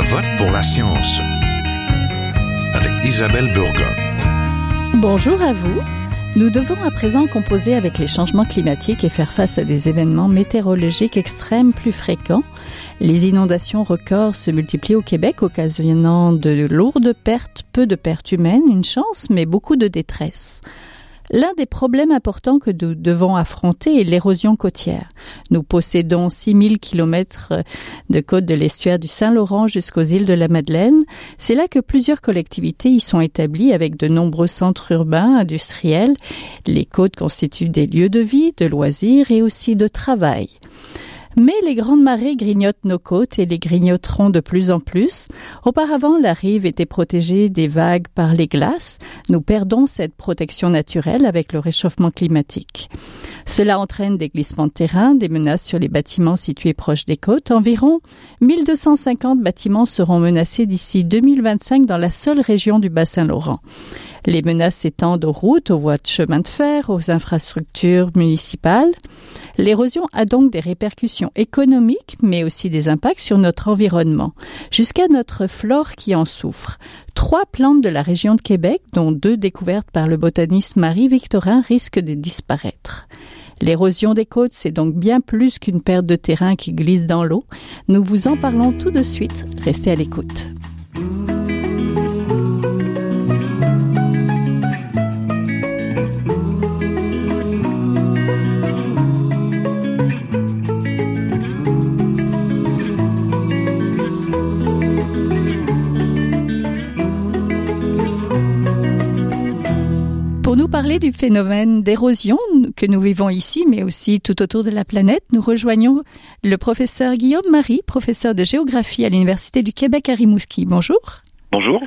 Je vote pour la science avec Isabelle Burgon. Bonjour à vous. Nous devons à présent composer avec les changements climatiques et faire face à des événements météorologiques extrêmes plus fréquents. Les inondations records se multiplient au Québec, occasionnant de lourdes pertes, peu de pertes humaines, une chance, mais beaucoup de détresse. L'un des problèmes importants que nous devons affronter est l'érosion côtière. Nous possédons 6000 kilomètres de côte de l'estuaire du Saint-Laurent jusqu'aux îles de la Madeleine. C'est là que plusieurs collectivités y sont établies avec de nombreux centres urbains, industriels. Les côtes constituent des lieux de vie, de loisirs et aussi de travail. Mais les grandes marées grignotent nos côtes et les grignoteront de plus en plus. Auparavant, la rive était protégée des vagues par les glaces. Nous perdons cette protection naturelle avec le réchauffement climatique. Cela entraîne des glissements de terrain, des menaces sur les bâtiments situés proches des côtes. Environ 1250 bâtiments seront menacés d'ici 2025 dans la seule région du bassin Laurent. Les menaces s'étendent aux routes, aux voies de chemin de fer, aux infrastructures municipales. L'érosion a donc des répercussions économiques, mais aussi des impacts sur notre environnement, jusqu'à notre flore qui en souffre. Trois plantes de la région de Québec, dont deux découvertes par le botaniste Marie-Victorin, risquent de disparaître. L'érosion des côtes, c'est donc bien plus qu'une perte de terrain qui glisse dans l'eau. Nous vous en parlons tout de suite. Restez à l'écoute. Parler du phénomène d'érosion que nous vivons ici, mais aussi tout autour de la planète, nous rejoignons le professeur Guillaume Marie, professeur de géographie à l'Université du Québec à Rimouski. Bonjour. Bonjour.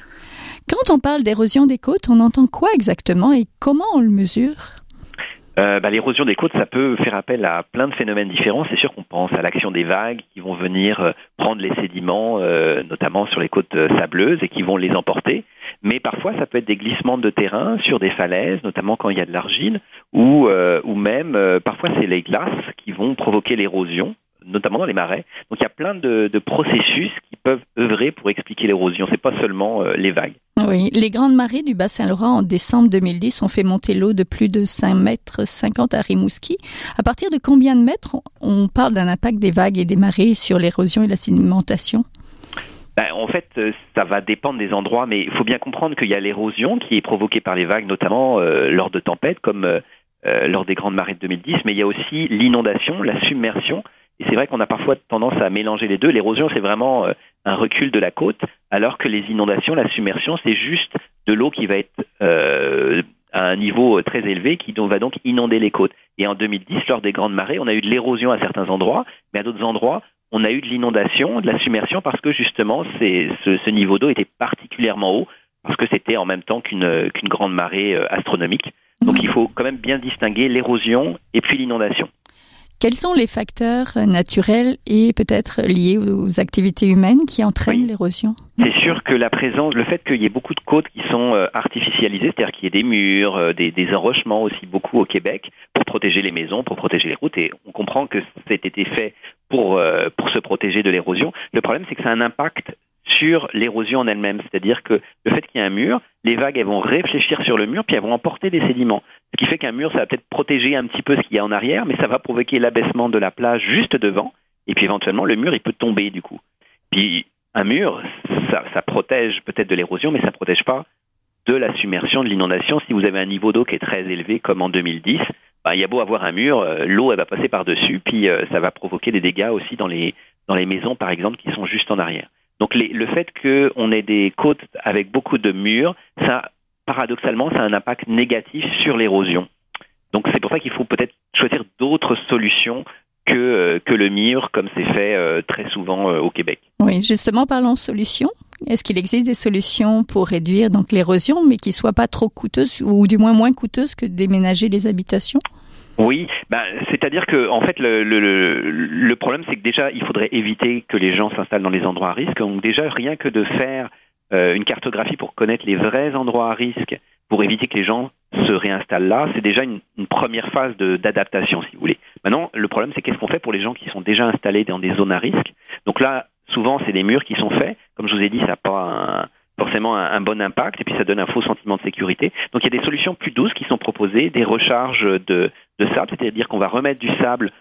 Quand on parle d'érosion des côtes, on entend quoi exactement et comment on le mesure? Euh, bah, L'érosion des côtes, ça peut faire appel à plein de phénomènes différents. C'est sûr qu'on pense à l'action des vagues qui vont venir euh, prendre les sédiments, euh, notamment sur les côtes sableuses, et qui vont les emporter. Mais parfois, ça peut être des glissements de terrain sur des falaises, notamment quand il y a de l'argile, ou, euh, ou même, euh, parfois, c'est les glaces qui vont provoquer l'érosion notamment dans les marais. Donc il y a plein de, processus qui peuvent œuvrer pour expliquer l'érosion. C'est pas seulement euh, les vagues. Oui, les grandes marées du Bas-Saint-Laurent en décembre 2010 ont fait monter l'eau de plus de 5 mètres 50 à Rimouski. À partir de combien de mètres on parle d'un impact des vagues et des marées sur l'érosion et la sédimentation? Ben, en fait, ça va dépendre des endroits, mais il faut bien comprendre qu'il y a l'érosion qui est provoquée par les vagues, notamment euh, lors de tempêtes, comme euh, lors des grandes marées de 2010, mais il y a aussi l'inondation, la submersion. Et c'est vrai qu'on a parfois tendance à mélanger les deux. L'érosion, c'est vraiment euh, un recul de la côte, alors que les inondations, la submersion, c'est juste de l'eau qui va être euh, à un niveau très élevé, qui va donc inonder les côtes. Et en 2010, lors des grandes marées, on a eu de l'érosion à certains endroits, mais à d'autres endroits, on a eu de l'inondation, de la submersion, parce que justement, ce, ce, niveau d'eau était particulièrement haut, parce que c'était en même temps qu'une grande marée euh, astronomique. Donc il faut quand même bien distinguer l'érosion et puis l'inondation. Quels sont les facteurs naturels et peut-être liés aux activités humaines qui entraînent oui. l'érosion? C'est sûr que la présence, le fait qu'il y ait beaucoup de côtes qui sont euh, artificialisées, c'est-à-dire qu'il y ait des murs, euh, des, des, enrochements aussi beaucoup au Québec pour protéger les maisons, pour protéger les routes, et on comprend que été fait pour, euh, pour se protéger de l'érosion. Le problème, c'est que ça a un impact sur l'érosion en elle-même. C'est-à-dire que le fait qu'il y ait un mur, les vagues elles vont réfléchir sur le mur, puis elles vont emporter des sédiments. Ce qui fait qu'un mur, ça va peut-être protéger un petit peu ce qu'il y a en arrière, mais ça va provoquer l'abaissement de la plage juste devant, et puis éventuellement le mur, il peut tomber du coup. Puis un mur, ça, ça protège peut-être de l'érosion, mais ça ne protège pas de la submersion, de l'inondation. Si vous avez un niveau d'eau qui est très élevé, comme en 2010, bah, il y a beau avoir un mur, euh, l'eau va passer par-dessus, puis euh, ça va provoquer des dégâts aussi dans les, dans les maisons, par exemple, qui sont juste en arrière. Donc le fait qu'on ait des côtes avec beaucoup de murs, ça, paradoxalement, ça a un impact négatif sur l'érosion. Donc c'est pour ça qu'il faut peut-être choisir d'autres solutions que, euh, que le mur, comme c'est fait très souvent au Québec. Oui, justement, parlons solutions. Est-ce qu'il existe des solutions pour réduire donc l'érosion, mais qui soient pas trop coûteuses ou du moins moins coûteuses que déménager les habitations? Oui, ben, c'est-à-dire que en fait le, le, problème c'est que déjà il faudrait éviter que les gens s'installent dans les endroits à risque. Donc déjà rien que de faire euh, une cartographie pour connaître les vrais endroits à risque, pour éviter que les gens se réinstallent là, c'est déjà une, une, première phase d'adaptation si vous voulez. Maintenant le problème c'est qu'est-ce qu'on fait pour les gens qui sont déjà installés dans des zones à risque? Donc là souvent c'est des murs qui sont faits. comme je vous ai dit, ça n'a pas forcément un, bon impact et puis ça donne un faux sentiment de sécurité. Donc il y a des solutions plus douces qui sont proposées, des recharges de, sable, c'est-à-dire qu'on va remettre du sable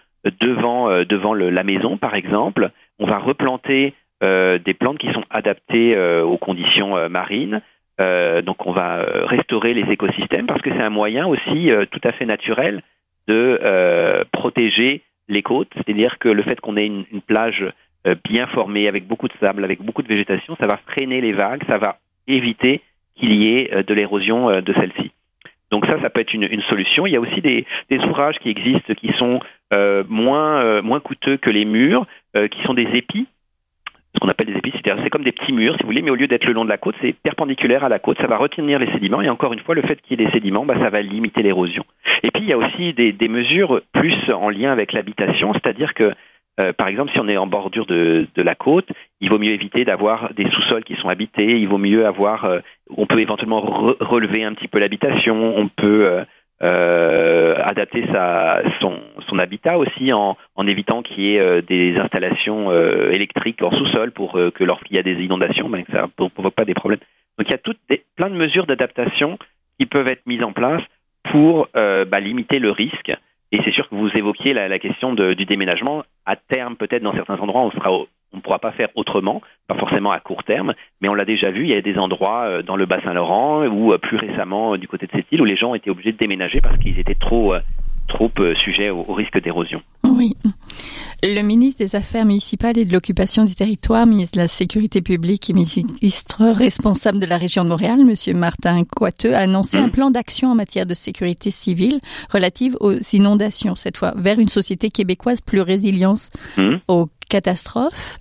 devant, euh, devant la maison, par exemple. On va replanter euh, des plantes qui sont adaptées euh, aux conditions marines. donc on va restaurer les écosystèmes parce que c'est un moyen aussi tout à fait naturel de protéger les côtes. C'est-à-dire que le fait qu'on ait une plage bien formée, avec beaucoup de sable, avec beaucoup de végétation, ça va freiner les vagues, ça va éviter qu'il y ait de l'érosion de celle-ci. Donc ça, ça peut être une, solution. Il y a aussi des, ouvrages qui existent qui sont euh, moins, euh, moins coûteux que les murs, euh, qui sont des épis. Ce qu'on appelle des épis, c'est comme des petits murs, si vous voulez, mais au lieu d'être le long de la côte, c'est perpendiculaire à la côte. Ça va retenir les sédiments. Et encore une fois, le fait qu'il y ait des sédiments, bah, ça va limiter l'érosion. Et puis, il y a aussi des mesures plus en lien avec l'habitation, c'est-à-dire que euh, par exemple, si on est en bordure de, la côte, il vaut mieux éviter d'avoir des sous-sols qui sont habités. Il vaut mieux avoir, euh, on peut éventuellement relever un petit peu l'habitation. On peut euh, adapter son, habitat aussi en, évitant qu'il y ait des installations électriques en sous-sol pour que lorsqu'il y a des inondations, ben, ça ne provoque pas des problèmes. Donc il y a toutes plein de mesures d'adaptation qui peuvent être mises en place pour bah, limiter le risque et c'est sûr que vous évoquiez la, question du déménagement. À terme, peut-être dans certains endroits, on ne pourra pas faire autrement, pas forcément à court terme, mais on l'a déjà vu, il y a des endroits euh, dans le bassin Laurent ou euh, plus récemment euh, du côté de cette île où les gens étaient obligés de déménager parce qu'ils étaient trop trop sujets au, au risque d'érosion. Oui. Le ministre des Affaires municipales et de l'occupation du territoire, ministre de la Sécurité publique et ministre responsable de la région de Montréal, Monsieur Martin Coiteux, a annoncé mmh. un plan d'action en matière de sécurité civile relative aux inondations, cette fois vers une société québécoise plus résilience mmh. aux catastrophes.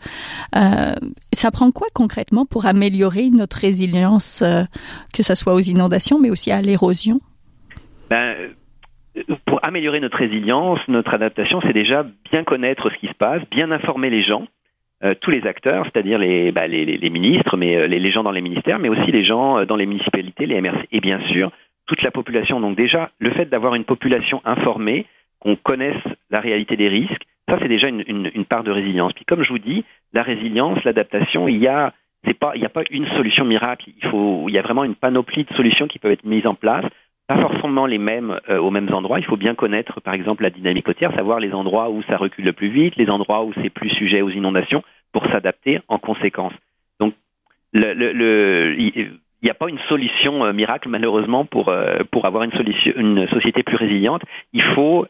Euh, ça prend quoi concrètement pour améliorer notre résilience, euh, que ce soit aux inondations, mais aussi à l'érosion? Ben, pour améliorer notre résilience, notre adaptation, c'est déjà bien connaître ce qui se passe, bien informer les gens, euh, tous les acteurs, c'est-à-dire les, bah, ministres, mais euh, les, gens dans les ministères, mais aussi les gens euh, dans les municipalités, les MRC, et bien sûr toute la population. Donc déjà, le fait d'avoir une population informée, qu'on connaisse la réalité des risques, ça c'est déjà une, part de résilience. Puis comme je vous dis, la résilience, l'adaptation, il y a c'est pas il n'y a pas une solution miracle. Il faut il y a vraiment une panoplie de solutions qui peuvent être mises en place pas forcément les mêmes euh, aux mêmes endroits. Il faut bien connaître, par exemple, la dynamique côtière, savoir les endroits où ça recule le plus vite, les endroits où c'est plus sujet aux inondations, pour s'adapter en conséquence. Donc, le, le, le il n'y a pas une solution euh, miracle malheureusement pour euh, pour avoir une solution une société plus résiliente. Il faut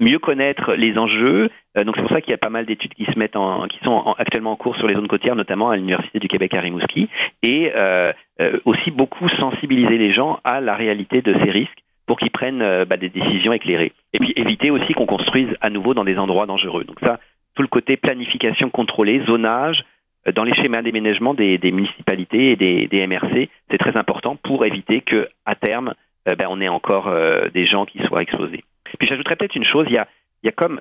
mieux connaître les enjeux. Euh, donc c'est pour ça qu'il y a pas mal d'études qui se mettent en, qui sont en, actuellement en cours sur les zones côtières, notamment à l'université du Québec à Rimouski, et euh, euh, aussi beaucoup sensibiliser les gens à la réalité de ces risques pour qu'ils prennent euh, bah, des décisions éclairées. Et puis éviter aussi qu'on construise à nouveau dans des endroits dangereux. Donc ça, tout le côté planification contrôlée, zonage, dans les schémas d'aménagement des, des, municipalités et des, des MRC, c'est très important pour éviter que à terme, ben, on ait encore des gens qui soient exposés. Puis j'ajouterais peut-être une chose, il y a, il y a comme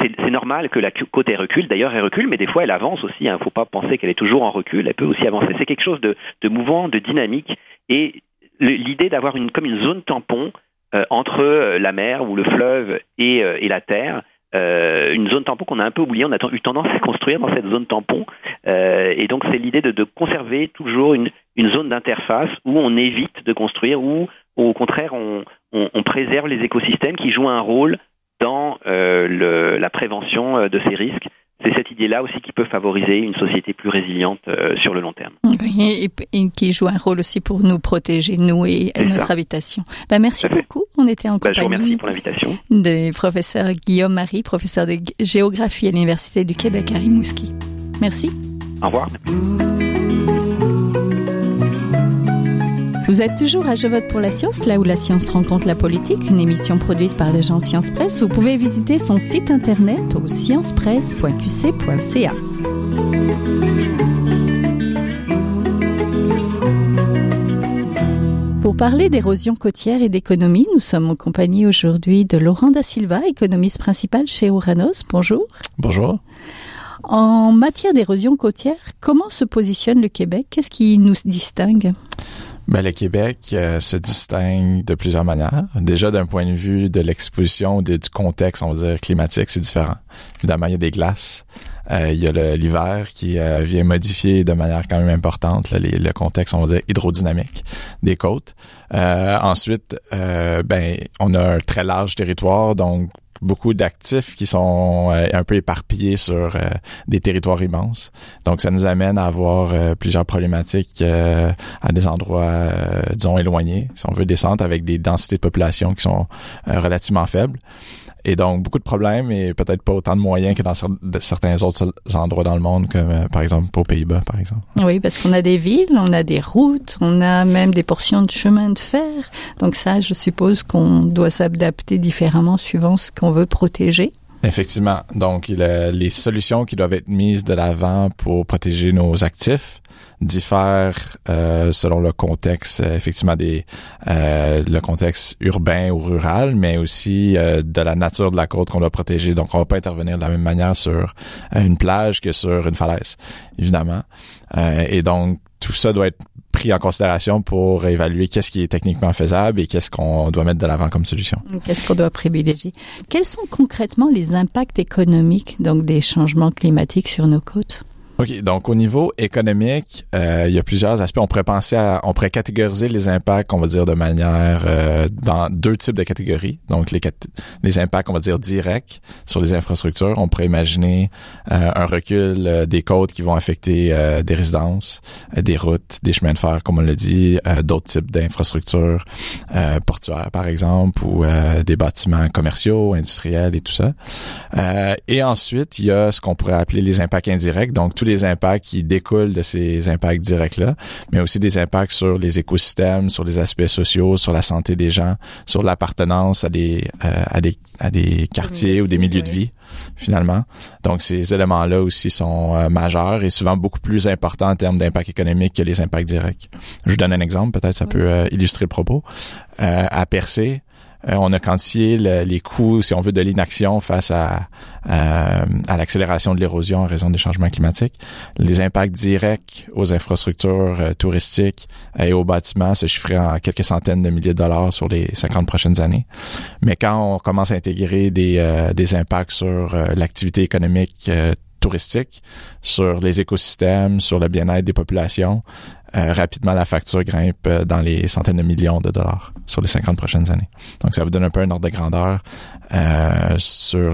c'est normal que la côte elle recule. D'ailleurs, elle recule, mais des fois elle avance aussi. Il hein. ne faut pas penser qu'elle est toujours en recul. Elle peut aussi avancer. C'est quelque chose de, mouvant, de dynamique. Et l'idée d'avoir une comme une zone tampon euh, entre euh, la mer ou le fleuve et, euh, et la terre. Une zone tampon qu'on a un peu oubliée, on a eu tendance à construire dans cette zone tampon, et donc c'est l'idée de, de, conserver toujours une, une zone d'interface où on évite de construire, où au contraire on, on, on, préserve les écosystèmes qui jouent un rôle dans euh, le, la prévention euh, de ces risques. C'est cette idée-là aussi qui peut favoriser une société plus résiliente euh, sur le long terme. Et, et, et, qui joue un rôle aussi pour nous protéger, nous et notre ça. habitation. Ben, merci beaucoup. On était en ben, compagnie je vous remercie pour l'invitation. de professeur Guillaume Marie, professeur de géographie à l'Université du Québec à Rimouski. Merci. Au revoir. Vous êtes toujours à Je vote pour la science, là où la science rencontre la politique, une émission produite par l'agence Science Presse. Vous pouvez visiter son site internet au sciencepresse.qc.ca. Pour parler d'érosion côtière et d'économie, nous sommes en compagnie aujourd'hui de Laurent Da Silva, économiste principal chez Ouranos. Bonjour. Bonjour. En matière d'érosion côtière, comment se positionne le Québec? Qu'est-ce qui nous distingue? Ben, le Québec euh, se distingue de plusieurs manières. Déjà, d'un point de vue de l'exposition, du contexte, on va dire, climatique, c'est différent. Évidemment, il y a des glaces. Euh, il y a l'hiver qui euh, vient modifier de manière quand même importante le contexte, on va dire, hydrodynamique des côtes. ensuite, ben, on a un très large territoire, donc beaucoup d'actifs qui sont euh, un peu éparpillés sur euh, des territoires immenses. Donc, ça nous amène à avoir euh, plusieurs problématiques à des endroits, disons, éloignés, si on veut, des centres avec des densités de population qui sont relativement faibles. Et donc, beaucoup de problèmes et peut-être pas autant de moyens que dans certains autres endroits dans le monde, comme euh, par exemple aux Pays-Bas, par exemple. Oui, parce qu'on a des villes, on a des routes, on a même des portions de chemin de fer. Donc ça, je suppose qu'on doit s'adapter différemment suivant ce qu'on veut protéger. Effectivement. Donc, les solutions qui doivent être mises de l'avant pour protéger nos actifs diffèrent euh, selon le contexte, euh, effectivement, des euh, le contexte urbain ou rural, mais aussi de la nature de la côte qu'on doit protéger. Donc, on va pas intervenir de la même manière sur une plage que sur une falaise, évidemment. et donc, tout ça doit être pris en considération pour évaluer qu'est-ce qui est techniquement faisable et qu'est-ce qu'on doit mettre de l'avant comme solution. Qu'est-ce qu'on doit privilégier? Quels sont concrètement les impacts économiques donc des changements climatiques sur nos côtes? OK, donc au niveau économique, euh, il y a plusieurs aspects. On pourrait penser à, on pourrait catégoriser les impacts, on va dire, de manière euh, dans deux types de catégories. Donc les, les impacts, on va dire, directs sur les infrastructures. On pourrait imaginer euh, un recul des côtes qui vont affecter des résidences, des routes, des chemins de fer, comme on l'a dit, d'autres types d'infrastructures portuaires, par exemple, ou des bâtiments commerciaux, industriels et tout ça. et ensuite, il y a ce qu'on pourrait appeler les impacts indirects, donc tout les impacts qui découlent de ces impacts directs-là, mais aussi des impacts sur les écosystèmes, sur les aspects sociaux, sur la santé des gens, sur l'appartenance à des, euh, à des à des quartiers ou des milieux de vie finalement. Donc ces éléments-là aussi sont euh, majeurs et souvent beaucoup plus importants en termes d'impact économique que les impacts directs. Je vous donne un exemple, peut-être ça peut euh, illustrer le propos. à Percé, euh, on a quantifié les coûts, si on veut, de l'inaction face à, euh, à l'accélération de l'érosion en raison des changements climatiques. Les impacts directs aux infrastructures euh, touristiques et aux bâtiments se chiffraient en quelques centaines de milliers de dollars sur les 50 prochaines années. Mais quand on commence à intégrer des, des impacts sur l'activité économique sur les écosystèmes, sur le bien-être des populations, euh, rapidement la facture grimpe euh, dans les centaines de millions de dollars sur les 50 prochaines années. Donc ça vous donne un peu un ordre de grandeur euh, sur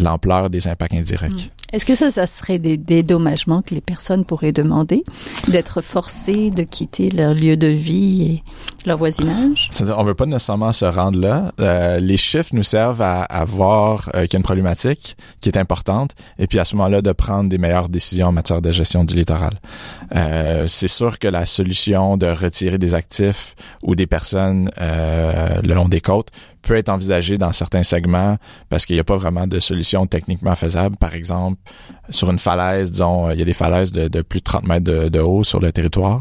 l'ampleur des impacts indirects. Hmm. Est-ce que ça, ça serait des dédommagements que les personnes pourraient demander, d'être forcées de quitter leur lieu de vie et leur voisinage? On veut pas nécessairement se rendre là. Euh, les chiffres nous servent à, à voir euh, qu'il y a une problématique qui est importante et puis à ce moment-là de prendre des meilleures décisions en matière de gestion du littoral. Euh, c'est sûr que la solution de retirer des actifs ou des personnes euh, le long des côtes peut être envisagé dans certains segments parce qu'il n'y a pas vraiment de solution techniquement faisable. Par exemple, sur une falaise, disons, il y a des falaises de, plus de 30 mètres de, haut sur le territoire.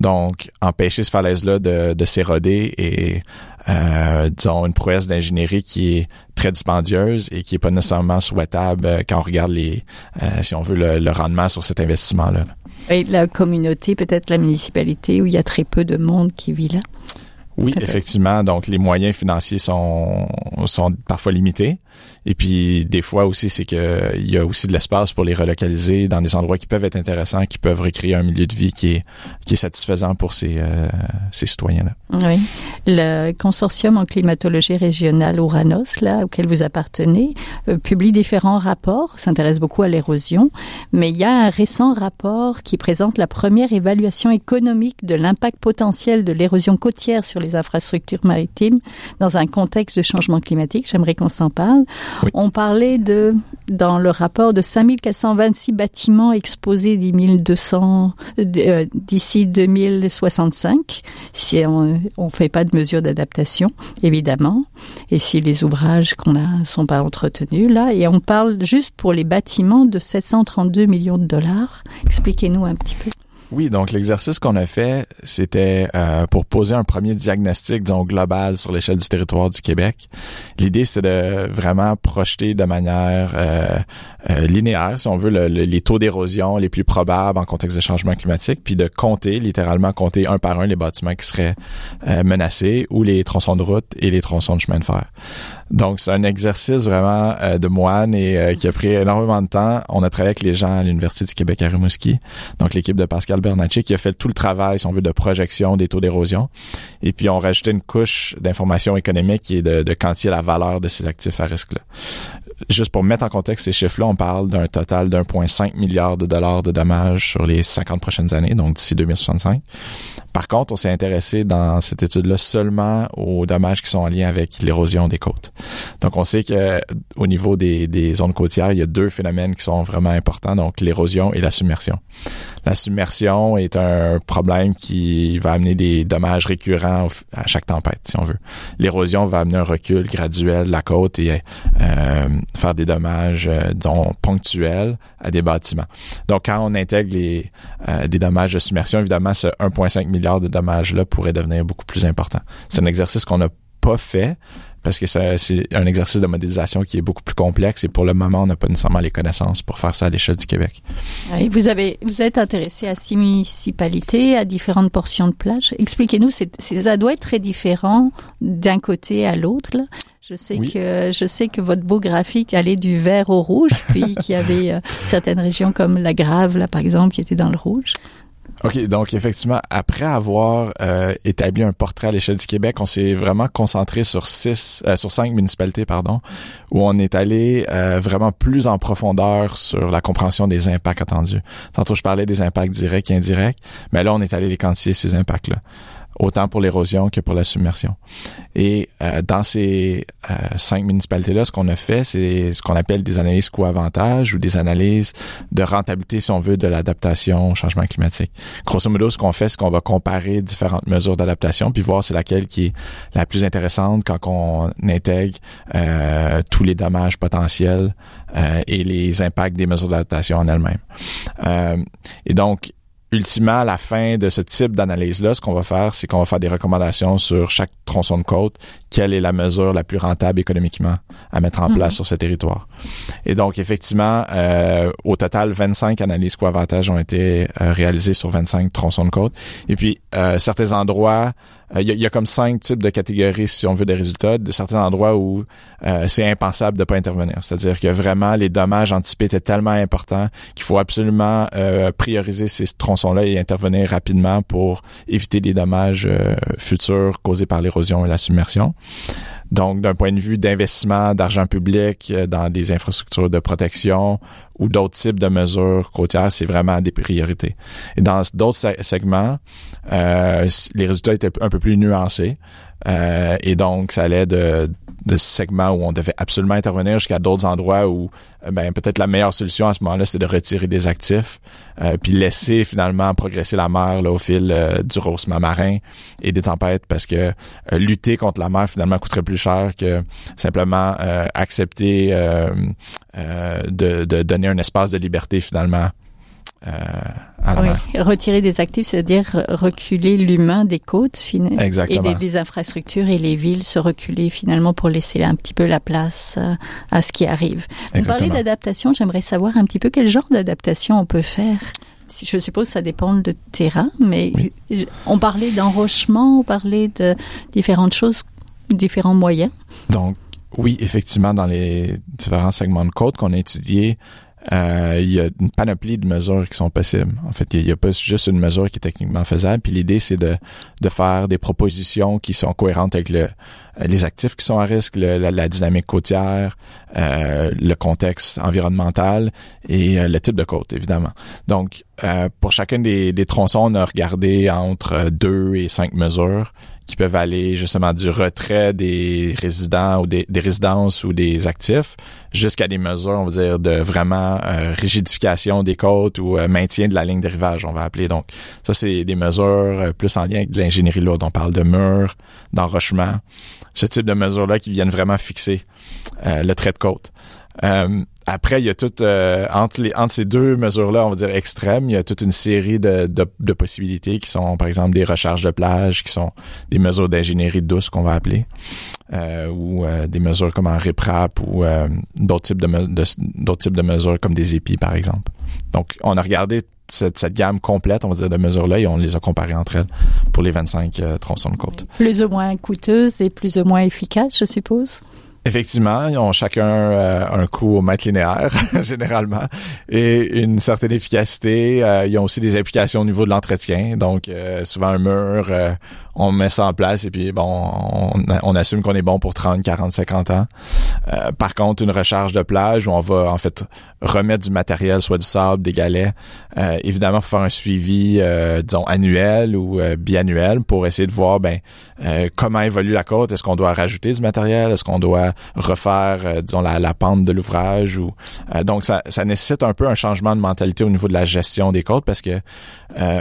Donc, empêcher ce falaise-là de, de s'éroder et, euh, disons, une prouesse d'ingénierie qui est très dispendieuse et qui est pas nécessairement souhaitable euh, quand on regarde les, euh, si on veut, le, rendement sur cet investissement-là. Et la communauté, peut-être la municipalité où il y a très peu de monde qui vit là? Oui, effectivement. Donc, les moyens financiers sont, sont parfois limités. Et puis, des fois aussi, c'est que il y a aussi de l'espace pour les relocaliser dans des endroits qui peuvent être intéressants, qui peuvent recréer un milieu de vie qui est, qui est satisfaisant pour ces, euh, ces citoyens-là. Oui. Le consortium en climatologie régionale Ouranos, là, auquel vous appartenez, euh, publie différents rapports, s'intéresse beaucoup à l'érosion, mais il y a un récent rapport qui présente la première évaluation économique de l'impact potentiel de l'érosion côtière sur les infrastructures maritimes dans un contexte de changement climatique. J'aimerais qu'on s'en parle. On parlait de, dans le rapport de 5426 bâtiments exposés euh, d'ici 2065, si on ne fait pas de mesures d'adaptation, évidemment, et si les ouvrages qu'on a sont pas entretenus, là, et on parle juste pour les bâtiments de 732 millions de dollars. Expliquez-nous un petit peu. Oui, donc l'exercice qu'on a fait, c'était euh, pour poser un premier diagnostic, disons, global sur l'échelle du territoire du Québec. L'idée, c'était de vraiment projeter de manière euh, euh linéaire, si on veut, les taux d'érosion les plus probables en contexte de changement climatique, puis de compter, littéralement compter un par un les bâtiments qui seraient menacés ou les tronçons de route et les tronçons de chemin de fer. Donc, c'est un exercice vraiment de moine et qui a pris énormément de temps. On a travaillé avec les gens à l'Université du Québec à Rimouski, donc l'équipe de Pascal Bernacci qui a fait tout le travail, si on veut, de projection des taux d'érosion. Et puis, on rajouté une couche d'information économique qui est de, quantifier la valeur de ces actifs à risque-là juste pour mettre en contexte ces chiffres-là, on parle d'un total d'1,5 milliard de dollars de dommages sur les 50 prochaines années, donc d'ici 2065. Par contre, on s'est intéressé dans cette étude-là seulement aux dommages qui sont en lien avec l'érosion des côtes. Donc, on sait que au niveau des, des zones côtières, il y a deux phénomènes qui sont vraiment importants, donc l'érosion et la submersion. La submersion est un problème qui va amener des dommages récurrents à chaque tempête, si on veut. L'érosion va amener un recul graduel de la côte et euh, faire des dommages, euh, ponctuels à des bâtiments. Donc, quand on intègre les, euh, des dommages de submersion, évidemment, ce 1,5 milliard de dommages-là pourrait devenir beaucoup plus important. C'est un exercice qu'on n'a pas fait parce que c'est un exercice de modélisation qui est beaucoup plus complexe et pour le moment, on n'a pas nécessairement les connaissances pour faire ça à l'échelle du Québec. vous avez, vous êtes intéressé à six municipalités, à différentes portions de plage. Expliquez-nous, ça doit être très différent d'un côté à l'autre. Je sais que je sais que votre beau graphique allait du vert au rouge, puis qu'il y avait euh, certaines régions comme la Grave, là par exemple, qui étaient dans le rouge. OK, donc effectivement, après avoir euh, établi un portrait à l'échelle du Québec, on s'est vraiment concentré sur six, euh, sur cinq municipalités, pardon, où on est allé euh, vraiment plus en profondeur sur la compréhension des impacts attendus. Tantôt, je parlais des impacts directs et indirects, mais là, on est allé les quantifier ces impacts-là autant pour l'érosion que pour la submersion. Et euh, dans ces euh, cinq municipalités-là, ce qu'on a fait, c'est ce qu'on appelle des analyses coût-avantage ou des analyses de rentabilité, si on veut, de l'adaptation au changement climatique. Grosso modo, ce qu'on fait, c'est qu'on va comparer différentes mesures d'adaptation puis voir c'est laquelle qui est la plus intéressante quand on intègre euh, tous les dommages potentiels et les impacts des mesures d'adaptation en elles-mêmes. et donc, ultimement, à la fin de ce type d'analyse-là, ce qu'on va faire, c'est qu'on va faire des recommandations sur chaque tronçon de côte, quelle est la mesure la plus rentable économiquement à mettre en mhm. place sur ce territoire? Et donc, effectivement, euh, au total, 25 analyses co-avantages ont été euh, réalisées sur 25 tronçons de côte. Et puis, euh, certains endroits, il y, a, comme cinq types de catégories, si on veut, des résultats, de certains endroits où c'est impensable de pas intervenir. C'est-à-dire que vraiment, les dommages anticipés étaient tellement importants qu'il faut absolument prioriser ces tronçons-là et intervenir rapidement pour éviter des dommages futurs causés par l'érosion et la submersion. Donc, d'un point de vue d'investissement d'argent public euh, dans des infrastructures de protection ou d'autres types de mesures côtières, c'est vraiment des priorités. Et dans d'autres segments, euh, les résultats étaient un peu plus nuancés. Euh, et donc, ça allait de, de segments où on devait absolument intervenir jusqu'à d'autres endroits où euh, ben, peut-être la meilleure solution à ce moment-là, c'était de retirer des actifs, euh, puis laisser finalement progresser la mer là, au fil du rehaussement marin et des tempêtes, parce que lutter contre la mer finalement coûterait plus cher que simplement accepter de, de donner un espace de liberté finalement euh, Retirer des actifs, c'est-à-dire reculer l'humain des côtes Exactement. et des, infrastructures et les villes se reculer finalement pour laisser un petit peu la place euh, à ce qui arrive. Vous parlez d'adaptation, j'aimerais savoir un petit peu quel genre d'adaptation on peut faire. Je suppose que ça dépend de terrain, mais on parlait d'enrochement, on parlait de différentes choses, différents moyens. Donc, oui, effectivement, dans les différents segments de côte qu'on a étudiés, euh, il y a une panoplie de mesures qui sont possibles. En fait, il n'y a, pas juste une mesure qui est techniquement faisable. Puis l'idée, c'est de, de faire des propositions qui sont cohérentes avec le, les actifs qui sont à risque, la, dynamique côtière, euh, le contexte environnemental et euh, le type de côte, évidemment. Donc, pour chacun des, des tronçons, on a regardé entre deux et cinq mesures qui peuvent aller justement du retrait des résidents ou des, résidences ou des actifs jusqu'à des mesures, on va dire, de vraiment euh, rigidification des côtes ou euh, maintien de la ligne de rivage, on va appeler. Donc, ça, c'est des mesures euh, plus en lien avec l'ingénierie lourde. On parle de murs, d'enrochement, ce type de mesures-là qui viennent vraiment fixer le trait de côte. Euh, après, il y a tout euh, entre les entre ces deux mesures-là, on va dire extrêmes, il y a toute une série de, de, de, possibilités qui sont, par exemple, des recharges de plage, qui sont des mesures d'ingénierie douce qu'on va appeler, euh, ou euh, des mesures comme un RIPRAP ou d'autres types de, d'autres types de mesures comme des épis, par exemple. Donc, on a regardé cette, cette, gamme complète, on va dire, de mesures-là et on les a comparées entre elles pour les 25 tronçons de côte. Plus ou moins coûteuses et plus ou moins efficaces, je suppose? Effectivement, ils ont chacun euh, un coût au mètre linéaire, généralement, et une certaine efficacité. Euh, ils ont aussi des implications au niveau de l'entretien. Donc, euh, souvent un mur, on met ça en place et puis bon, on, on assume qu'on est bon pour 30, 40, 50 ans. Euh, par contre, une recharge de plage où on va en fait remettre du matériel, soit du sable, des galets, euh, évidemment, faire un suivi, euh, disons, annuel ou biannuel pour essayer de voir ben comment évolue la côte. Est-ce qu'on doit rajouter du matériel? Est-ce qu'on doit refaire, disons, la, la, pente de l'ouvrage? ou Donc, ça, nécessite un peu un changement de mentalité au niveau de la gestion des côtes parce que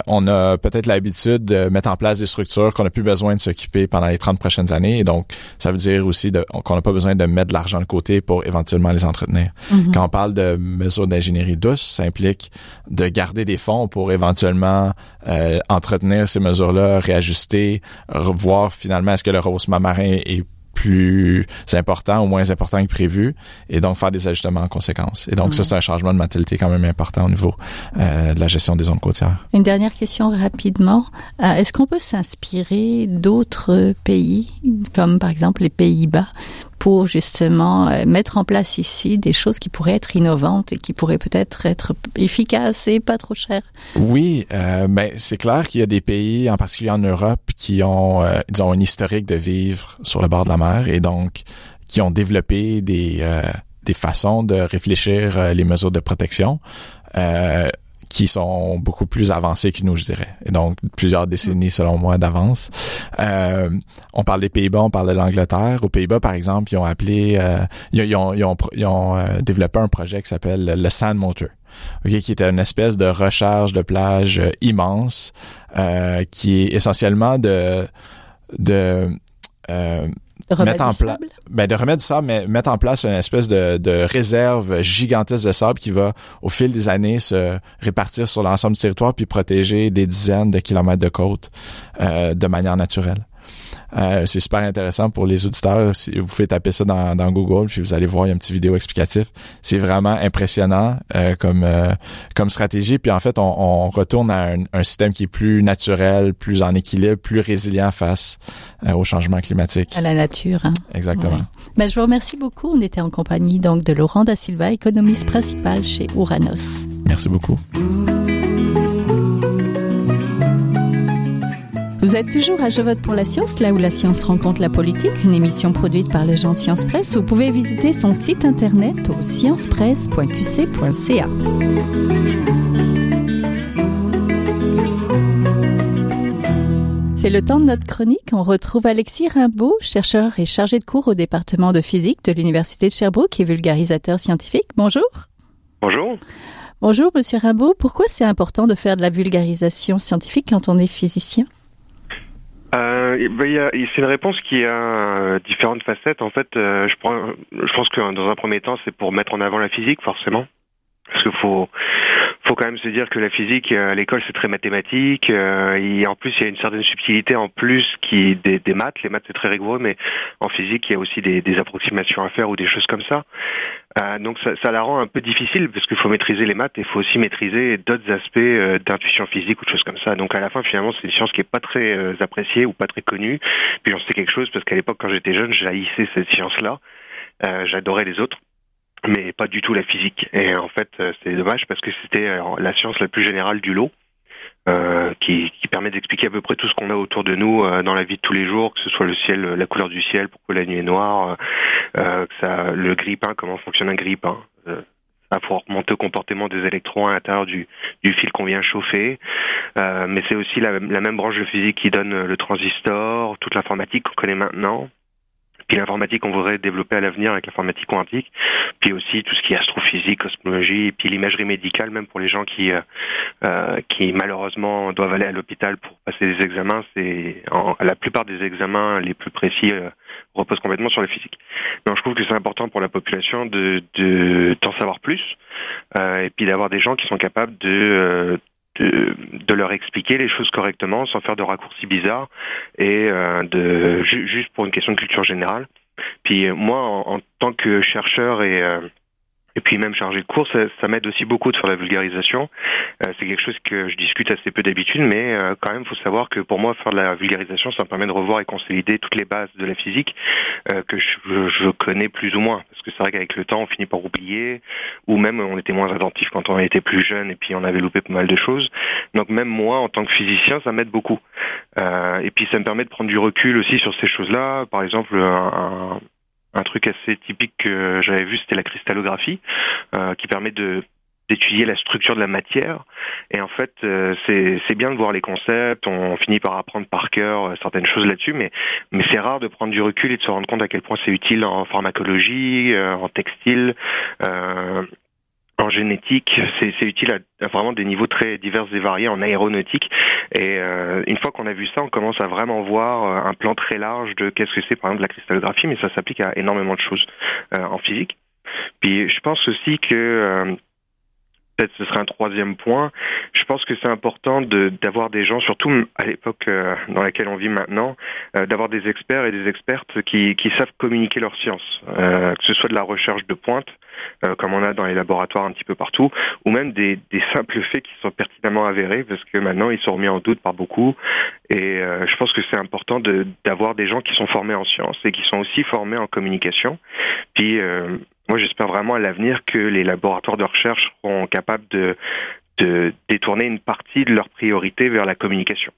on a peut-être l'habitude de mettre en place des structures qu'on n'a plus besoin de s'occuper pendant les 30 prochaines années. Donc, ça veut dire aussi qu'on n'a pas besoin de mettre de l'argent de côté pour éventuellement les entretenir. Mm-hmm. Quand on parle de mesures d'ingénierie douce, ça implique de garder des fonds pour éventuellement euh, entretenir ces mesures-là, réajuster, revoir finalement est-ce que le rehaussement marin est plus important ou moins important que prévu et donc faire des ajustements en conséquence. Et donc ça, c'est un changement de mentalité quand même important au niveau euh, de la gestion des zones côtières. Une dernière question rapidement. Euh, est-ce qu'on peut s'inspirer d'autres pays, comme par exemple les Pays-Bas, pour justement euh, mettre en place ici des choses qui pourraient être innovantes et qui pourraient peut-être être efficaces et pas trop chères. Oui, euh, mais c'est clair qu'il y a des pays, en particulier en Europe, qui ont, euh, disons, un historique de vivre sur le bord de la mer et donc qui ont développé des euh, des façons de réfléchir les mesures de protection. Qui sont beaucoup plus avancés que nous, je dirais. Et donc, plusieurs décennies, selon moi, d'avance. Euh, on parle des Pays-Bas, on parle de l'Angleterre. Aux Pays-Bas, par exemple, ils ont appelé, euh, ils, ont, ils ont, ils ont euh, développé un projet qui s'appelle le Sand Motor. Okay, qui était une espèce de recharge de plage euh, immense, euh, qui est essentiellement de de euh, mettre en place ben de remettre du sable mais mettre en place une espèce de, de réserve gigantesque de sable qui va au fil des années se répartir sur l'ensemble du territoire puis protéger des dizaines de kilomètres de côte euh, de manière naturelle. Euh, c'est super intéressant pour les auditeurs. Si vous pouvez taper ça dans, dans, Google, puis vous allez voir, il y a une petite vidéo explicatif. C'est vraiment impressionnant euh, comme euh, comme stratégie. Puis en fait, on, on retourne à un, un, système qui est plus naturel, plus en équilibre, plus résilient face au changement climatique. À la nature. Hein? Exactement. Ben, je vous remercie beaucoup. On était en compagnie donc de Laurent da Silva, économiste principal chez Uranos. Merci beaucoup. Vous êtes toujours à Je vote pour la science, là où la science rencontre la politique, une émission produite par l'agence Science Presse. Vous pouvez visiter son site internet au sciencepresse.qc.ca. C'est le temps de notre chronique. On retrouve Alexis Rimbaud, chercheur et chargé de cours au département de physique de l'Université de Sherbrooke et vulgarisateur scientifique. Bonjour. Bonjour. Bonjour, monsieur Rimbaud. Pourquoi c'est important de faire de la vulgarisation scientifique quand on est physicien? Euh, ben, c'est une réponse qui a euh, différentes facettes. En fait, euh, je, prends, je pense que dans un premier temps, c'est pour mettre en avant la physique, forcément. Parce qu'il faut, faut quand même se dire que la physique à l'école c'est très mathématique et en plus il y a une certaine subtilité en plus qui des, des maths. Les maths c'est très rigoureux, mais en physique il y a aussi des, des approximations à faire ou des choses comme ça. Euh, donc ça, ça, la rend un peu difficile parce qu'il faut maîtriser les maths et il faut aussi maîtriser d'autres aspects euh, d'intuition physique ou de choses comme ça. Donc à la fin finalement c'est une science qui est pas très euh, appréciée ou pas très connue. Puis j'en sais quelque chose parce qu'à l'époque quand j'étais jeune j'haïssais cette science-là. Euh, J'adorais les autres mais pas du tout la physique. Et en fait c'est dommage parce que c'était la science la plus générale du lot. Euh, qui, permet d'expliquer à peu près tout ce qu'on a autour de nous euh, dans la vie de tous les jours, que ce soit le ciel, la couleur du ciel, pourquoi la nuit est noire, euh, que ça, le grille-pain, comment fonctionne un grille-pain. ça faut remonter au comportement des électrons à l'intérieur du, du fil qu'on vient chauffer. mais c'est aussi la, la, même branche de physique qui donne le transistor, toute l'informatique qu'on connaît maintenant puis l'informatique qu'on voudrait développer à l'avenir avec l'informatique quantique, puis aussi tout ce qui est astrophysique, cosmologie, et puis l'imagerie médicale, même pour les gens qui euh, euh qui malheureusement doivent aller à l'hôpital pour passer des examens. C'est la plupart des examens les plus précis euh, repose complètement sur la physique. Donc je trouve que c'est important pour la population de d'en savoir plus euh, et puis d'avoir des gens qui sont capables de, euh, de, de leur expliquer les choses correctement sans faire de raccourcis bizarres et euh, de juste pour une question de culture générale. Puis moi, en, en tant que chercheur et euh, et puis même chargé de cours, ça, ça m'aide aussi beaucoup de faire la vulgarisation. Euh, c'est quelque chose que je discute assez peu d'habitude, mais euh, quand même, faut savoir que pour moi, faire de la vulgarisation, ça me permet de revoir et consolider toutes les bases de la physique euh, que je, je, connais plus ou moins. Parce que c'est vrai qu'avec le temps, on finit par oublier, ou même on était moins attentif quand on était plus jeune et puis on avait loupé pas mal de choses. Donc même moi, en tant que physicien, ça m'aide beaucoup. Euh, et puis ça me permet de prendre du recul aussi sur ces choses-là. Par exemple, un truc assez typique que j'avais vu, c'était la cristallographie, euh, qui permet de d'étudier la structure de la matière. Et en fait, euh, c'est bien de voir les concepts, on finit par apprendre par cœur euh, certaines choses là-dessus, mais, mais c'est rare de prendre du recul et de se rendre compte à quel point c'est utile en pharmacologie, euh, en textile, euh, en génétique, c'est utile à, vraiment des niveaux très divers et variés en aéronautique. Et euh, une fois qu'on a vu ça, on commence à vraiment voir euh, un plan très large de qu'est-ce que c'est par exemple la cristallographie, mais ça s'applique à énormément de choses euh, en physique. Puis je pense aussi que euh, peut-être ce serait un troisième point. Je pense que c'est important d'avoir des gens, surtout à l'époque euh, dans laquelle on vit maintenant, euh, d'avoir des experts et des expertes qui, qui savent communiquer leur science, euh, que ce soit de la recherche de pointe, euh, comme on a dans les laboratoires un petit peu partout, ou même des, des simples faits qui sont pertinemment avérés, parce que maintenant ils sont remis en doute par beaucoup. Et euh, je pense que c'est important d'avoir des gens qui sont formés en sciences et qui sont aussi formés en communication. Puis euh, moi, j'espère vraiment à l'avenir que les laboratoires de recherche seront capables de, détourner une partie de leurs priorités vers la communication.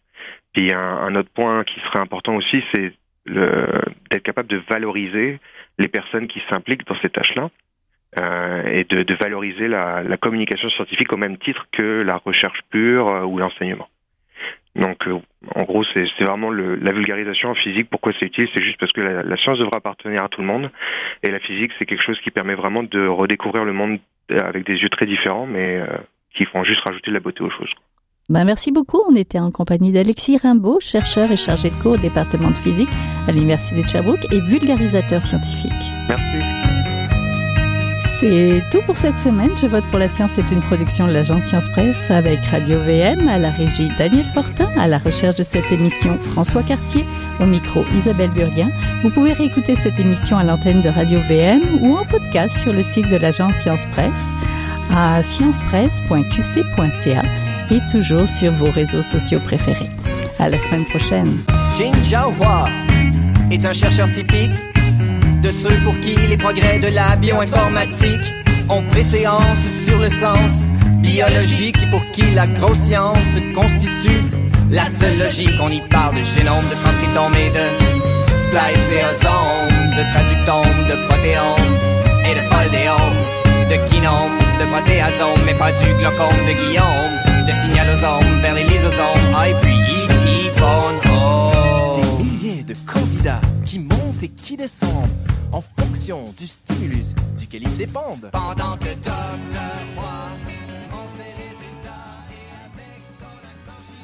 Puis un, autre point qui serait important aussi, c'est d'être capable de valoriser les personnes qui s'impliquent dans ces tâches-là euh, et de, valoriser la, la, communication scientifique au même titre que la recherche pure euh, ou l'enseignement. Donc, euh, en gros, c'est vraiment le, la vulgarisation en physique. Pourquoi c'est utile? C'est juste parce que la, la, science devrait appartenir à tout le monde. Et la physique, c'est quelque chose qui permet vraiment de redécouvrir le monde avec des yeux très différents, mais euh, qui font juste rajouter de la beauté aux choses. Ben merci beaucoup. On était en compagnie d'Alexis Rimbaud, chercheur et chargé de cours au département de physique à l'Université de Sherbrooke et vulgarisateur scientifique. Merci. C'est tout pour cette semaine. Je vote pour la science est une production de l'agence Science Presse avec Radio VM, à la régie Daniel Fortin, à la recherche de cette émission François Cartier, au micro Isabelle Burguin. Vous pouvez réécouter cette émission à l'antenne de Radio VM ou en podcast sur le site de l'agence Science Presse à sciencepresse.qc.ca et toujours sur vos réseaux sociaux préférés. À la semaine prochaine. Jin Jiahua est un chercheur typique de ceux pour qui les progrès de la bioinformatique ont préséance sur le sens biologique et pour qui la grosse constitue la seule logique. On y parle de génome, de transcriptome et de spliceosome, de traductome, de protéome et de foldéome, de kinome, de protéasome, mais pas du glaucome de Guillaume, de signalosome vers les lysosomes, ah, E.T. en fonction du stimulus duquel ils dépendent. Pendant que Roy